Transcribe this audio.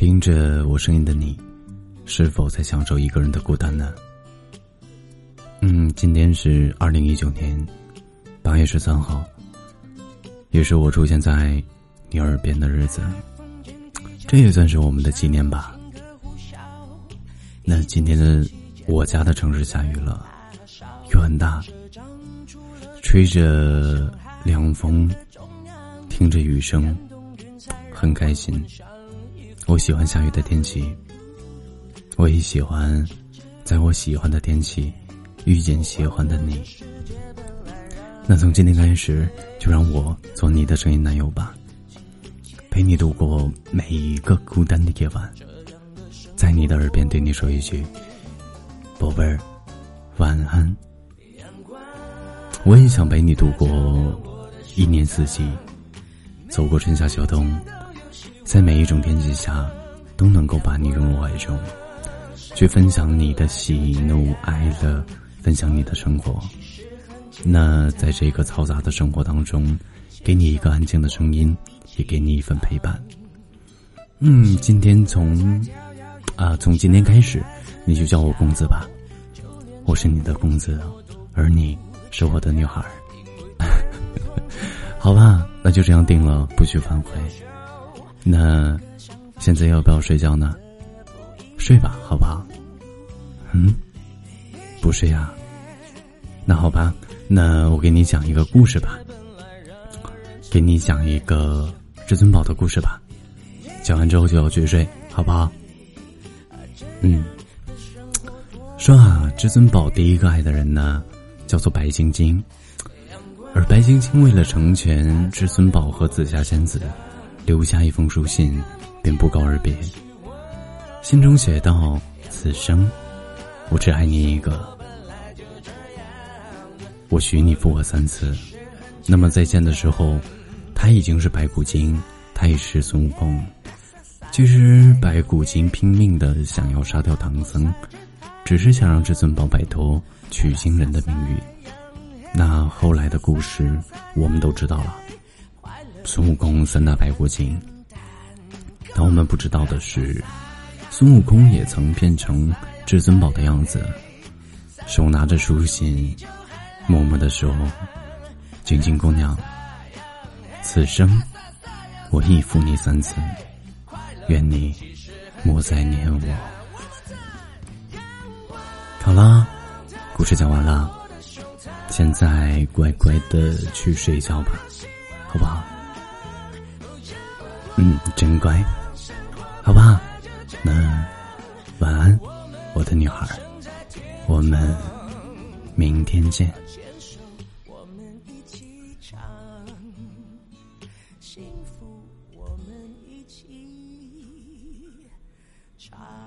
听着我声音的你，是否在享受一个人的孤单呢？嗯，今天是二零一九年八月十三号，也是我出现在你耳边的日子，这也算是我们的纪念吧。那今天的我家的城市下雨了，雨很大，吹着凉风，听着雨声，很开心。我喜欢下雨的天气，我也喜欢在我喜欢的天气遇见喜欢的你。那从今天开始，就让我做你的声音男友吧，陪你度过每一个孤单的夜晚。在你的耳边对你说一句：“宝贝儿，晚安。”我也想陪你度过一年四季，走过春夏秋冬，在每一种天气下，都能够把你拥入怀中，去分享你的喜怒哀乐，分享你的生活。那在这个嘈杂的生活当中，给你一个安静的声音，也给你一份陪伴。嗯，今天从。啊，从今天开始，你就叫我公子吧，我是你的公子，而你是我的女孩。好吧，那就这样定了，不许反悔。那现在要不要睡觉呢？睡吧，好不好？嗯，不睡呀？那好吧，那我给你讲一个故事吧，给你讲一个至尊宝的故事吧。讲完之后就要去睡，好不好？嗯，说啊，至尊宝第一个爱的人呢，叫做白晶晶，而白晶晶为了成全至尊宝和紫霞仙子，留下一封书信，便不告而别。信中写道：“此生，我只爱你一个，我许你负我三次。”那么再见的时候，他已经是白骨精，他也是孙悟空。其实白骨精拼命的想要杀掉唐僧，只是想让至尊宝摆脱取经人的命运。那后来的故事我们都知道了，孙悟空三打白骨精。但我们不知道的是，孙悟空也曾变成至尊宝的样子，手拿着书信，默默的说：“晶晶姑娘，此生我亦负你三次。”愿你莫再念我。好啦，故事讲完了，现在乖乖的去睡觉吧，好不好？嗯，真乖，好不好？那晚安，我的女孩，我们明天见。幸福，我们一起。唱。